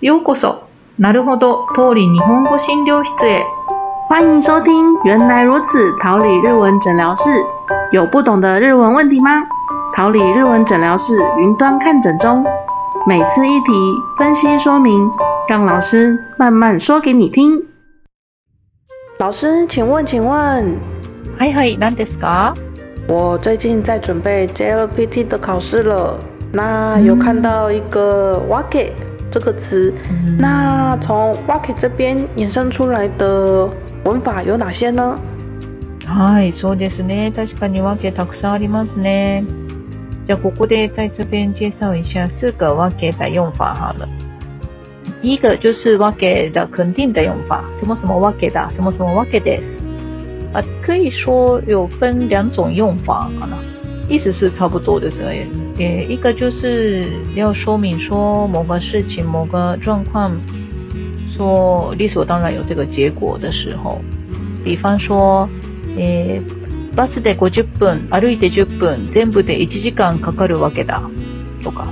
ようこそ。なるほど、通り日本語診療室へ。欢迎收听《原来如此》桃李日文诊疗室。有不懂的日文问题吗？桃李日文诊疗室云端看诊中，每次一题分析说明，让老师慢慢说给你听。老师，请问，请问，はいはい、何ですか？我最近在准备 JLPT 的考试了，那有看到一个 “wake” 这个词，那从 “wake” 这边衍生出来的文法有哪些呢？はい、そうですね。確かにわけたくさんありますね。じゃあここで在这边介绍一下四个わけ的用法好了。第一个就是わけ的肯定的用法，什么什么わけだ，什么什么わけです。啊，可以说有分两种用法好了， 意思是差不多的是，也一个就是要说明说某个事情、某个状况，说理所当然有这个结果的时候，比方说。えー、バスで50分、歩いて10分、全部で1時間かかるわけだ。とか。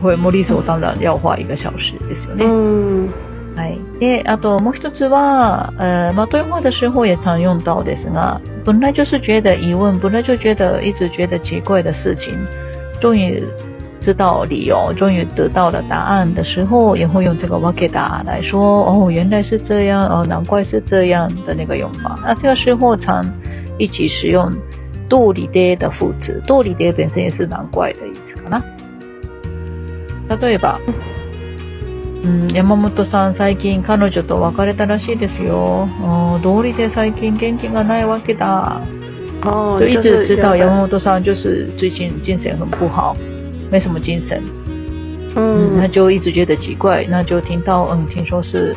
これも理所当然要花一个小时ですよね。嗯はい。で、あともう一つは、呃，嘛对话的时候也常用到ですが、本来就是觉得疑问，本来就觉得一直觉得奇怪的事情，终于知道理由，终于得到了答案的时候，也会用这个わけだ来说，哦，原来是这样，哦，难怪是这样的那个用法。那这个时候常一起使用道理で的副词，道理で本身也是难怪的意思かな。例えば、うん、山本さん最近彼女と別れたらしいですよ。哦，道理で最近元気がないわけだ。哦，就一直知道有山本さん就是最近精神很不好，没什么精神。嗯，那嗯就一直觉得奇怪，那就听到嗯，听说是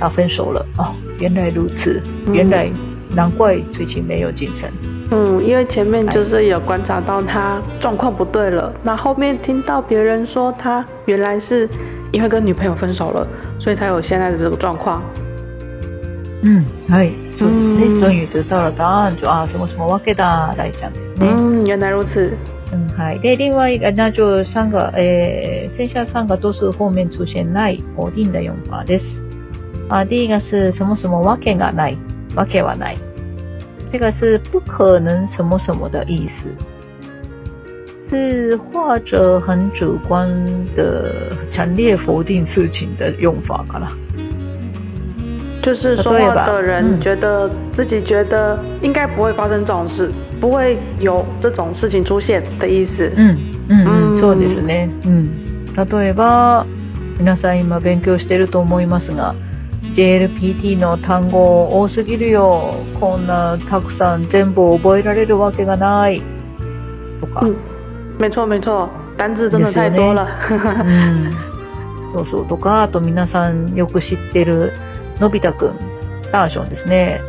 他分手了哦，原来如此，嗯原来难怪最近没有精神。嗯，因为前面就是有观察到他状况不对了，那后面听到别人说他原来是 因为跟女朋友分手了，所以才有现在的这个状况。嗯，はい、そうですね。うん終於得到了答案，就啊什么什么わけだ来讲ですね。嗯，原来如此。嗯，はい。で、另外一个那就三个，诶，剩下三个都是后面出现ない否定的用法です。啊，第一个是什么什么わけがない，わけはない，这个是不可能什么什么的意思， 是或者很主观的强烈否定事情的用法かな。就是说话的人嗯觉得自己觉得应该不会发生这种事，不会有这种事情出現的意思。うん、うん、うん、うんそうですね。うん。例えば、皆さん今勉強してると思いますが、JLPT の単語多すぎるよ。こんなたくさん全部覚えられるわけがない。とか。うん没错没错，单字真的太多了。うん。そうそう。とか、あと皆さんよく知ってるのび太くん、ダーションですね。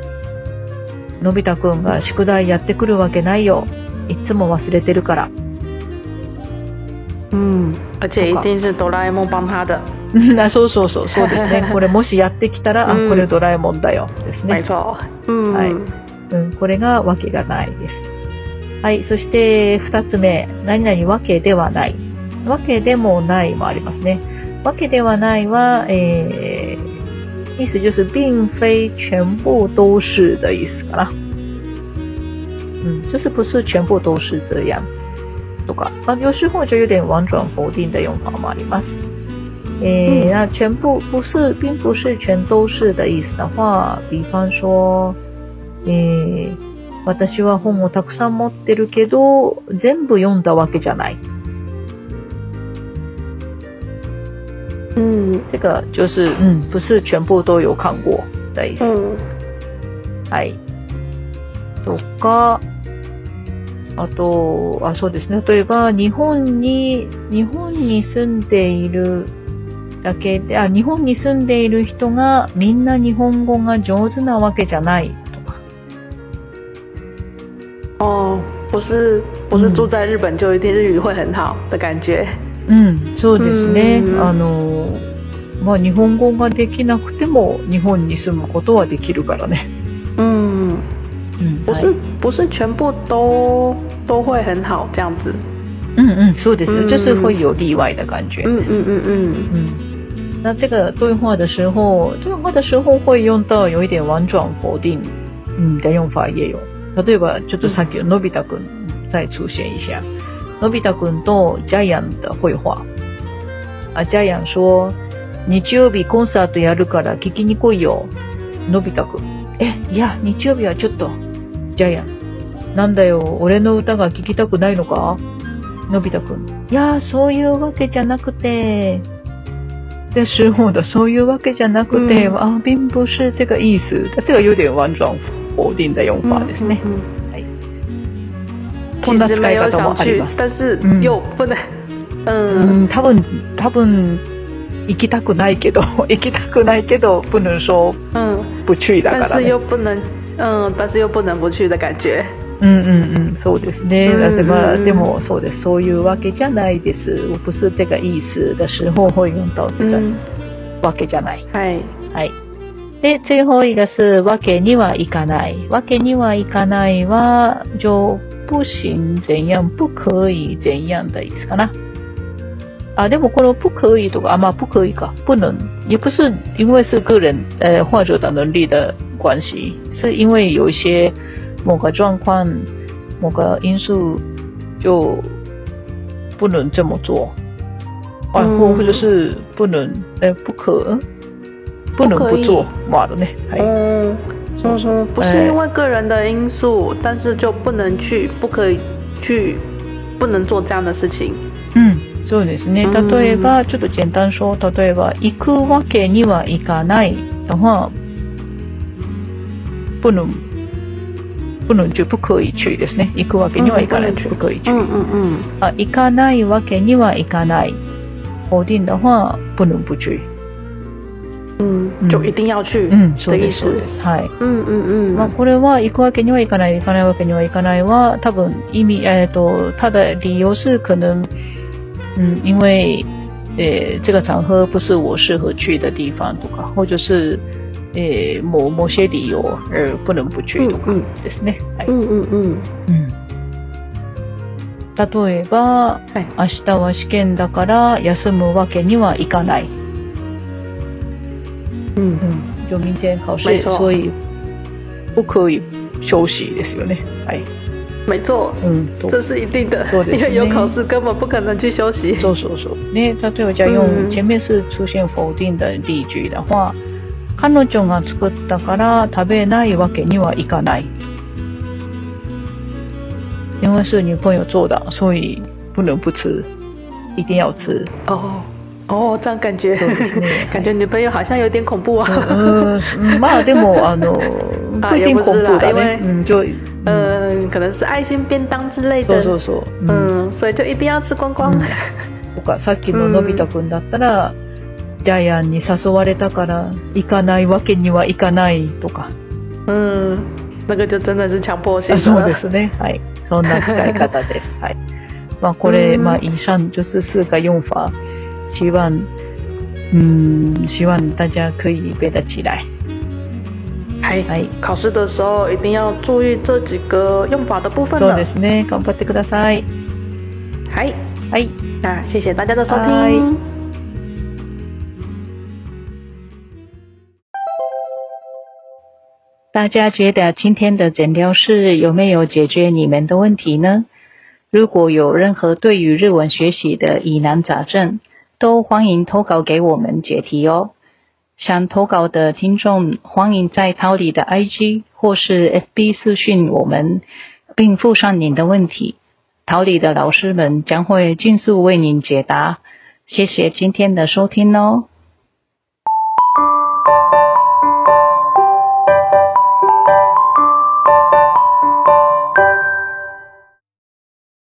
のび太くんが宿題やってくるわけないよ。いつも忘れてるから。嗯，而且一定是哆啦 A 梦帮他的。う んあそうそうそう、そうですね。これもしやってきたら、あうん、これドラえもんだよ。ですね。没错。嗯，はいうん、これがわけがないです。はい、そして二つ目、何々わけではない。わけでもないもありますね。わけではないは、えー、意思就是并非全部都是的意思かな。嗯，就是不是全部都是这样。とか、啊，有时候就有点婉转否定的用法もあります。诶，那全部不是，并不是全都是的意思的话，比方说，えー私は本をたくさん持ってるけど、全部読んだわけじゃない。嗯这个就是，嗯，不是全部都有看过的意思。嗯はい。とか、あと、あ、そうですね。例えば、日本に、日本に住んでいるだけで、あ、日本に住んでいる人がみんな日本語が上手なわけじゃない。哦，不是不是住在日本就一定日语会很好的感觉。うん、そうですね。うんあの、まあ、日本語ができなくても日本に住むことはできるからね。嗯，うん、不是、はい不是全部都都会很好这样子。うんうん、そうですよ。うん就是会有例外的感觉。嗯嗯嗯嗯，うん。 那这个对话的时候，对话的时候会用到有一点婉转否定，嗯的用法也有。 例えば、ちょっとさっきののび太くん再出现一下。のび太くんとジャイアン的绘画。あ、ジャイアン说、日曜日コンサートやるから聞きに来いよ。のび太くん。え、いや、日曜日はちょっと。ジャイアン。なんだよ、俺の歌が聞きたくないのかのび太くん。いや、そういうわけじゃなくて。的时候的そういうわけじゃなくて、嗯啊，并不是这个意思。它这个有点婉转否定的用法ですね。嗯はい其实没有想去こんな使い方もありま，す但是嗯又不能，ん、多分多分行きたくないけど 行きたくないけど不能说嗯，不去だか但是らね。又不能，嗯，但是又不能不去的感觉。うんうんうん、そうですね。うんだってまあ、うんでもそうです。そういうわけじゃないです。我不是这个意思的时候会用到这个嗯，わけじゃない。嗨，はい。で、最後一个是わけにはいかない。わけにはいかないは、就不行怎样、不可以怎样的意思かな。啊，でもこの不可以とか、啊，まあ不可以か，不能，也不是因为是个人呃患者的能力的关系，是因为有一些某个状况、某个因素就不能这么做，啊，或或者是不能，呃，不可，不能不做嘛的呢，はい。嗯そうそう嗯嗯，不是因为个人的因素，但是就不能去，不可以去，不能做这样的事情。うん、そうですね。うん例えば、ちょっと簡単说、例えば、行くわけにはいかない的话、不能、不能就不可以去ですね。行くわけにはいかない、うん不可以去。嗯嗯嗯あ、行かないわけにはいかない。否定的话、不能不去。嗯，就一定要去的意思そう。です。はい。嗯嗯まあ、嗯これは行くわけにはいかない、行かないわけにはいかないは、多分意味、えっ、と、它的理由是可能，嗯，因为，呃，这个场合不是我适合去的地方とか，或者是，呃，某某些理由而不能不去とかですね。はい。嗯嗯嗯，うん例えば、はい明日は試験だから休むわけにはいかない。嗯嗯，就明天考试没，错所以不可以休息ですよね。はい。没错，うん、と这是一定的そう，ですね因为有考试根本不可能去休息。そうそうそう。ね、例えばじゃあ用うん前面是出现否定的例句的话、彼女が作ったから食べないわけにはいかない。因为是女朋友做的，所以不能不吃，一定要吃。哦 哦，这样感觉。感觉女朋友好像有点恐怖啊。うん、うんまあでもあのあ不一定也不恐是啦因为怖的ね。うん、就嗯，可能是爱心便当之类的。そうそうそう。うん嗯，所以就一定要吃光光。とかさっきののび太くんだったら、ジャイアンに誘われたから行かないわけにはいかないとか。嗯，那个就真的是强迫性。そうですね。はい。そんな使い方です。はい。まあこれ、うんまあ以上就是四个用法，希望嗯希望大家可以背得起来。还はい。考试的时候一定要注意这几个用法的部分了そうで。すね。頑張ってください。嗨，はい。那谢谢大家的收嗨听。大家觉得今天的诊疗室有没有解决你们的问题呢？如果有任何对于日文学习的疑难杂症， 都欢迎投稿给我们解题哦。想投稿的听众，欢迎在桃李的 IG 或是 FB 私讯我们，并附上您的问题。桃李的老师们将会尽速为您解答。谢谢今天的收听哦。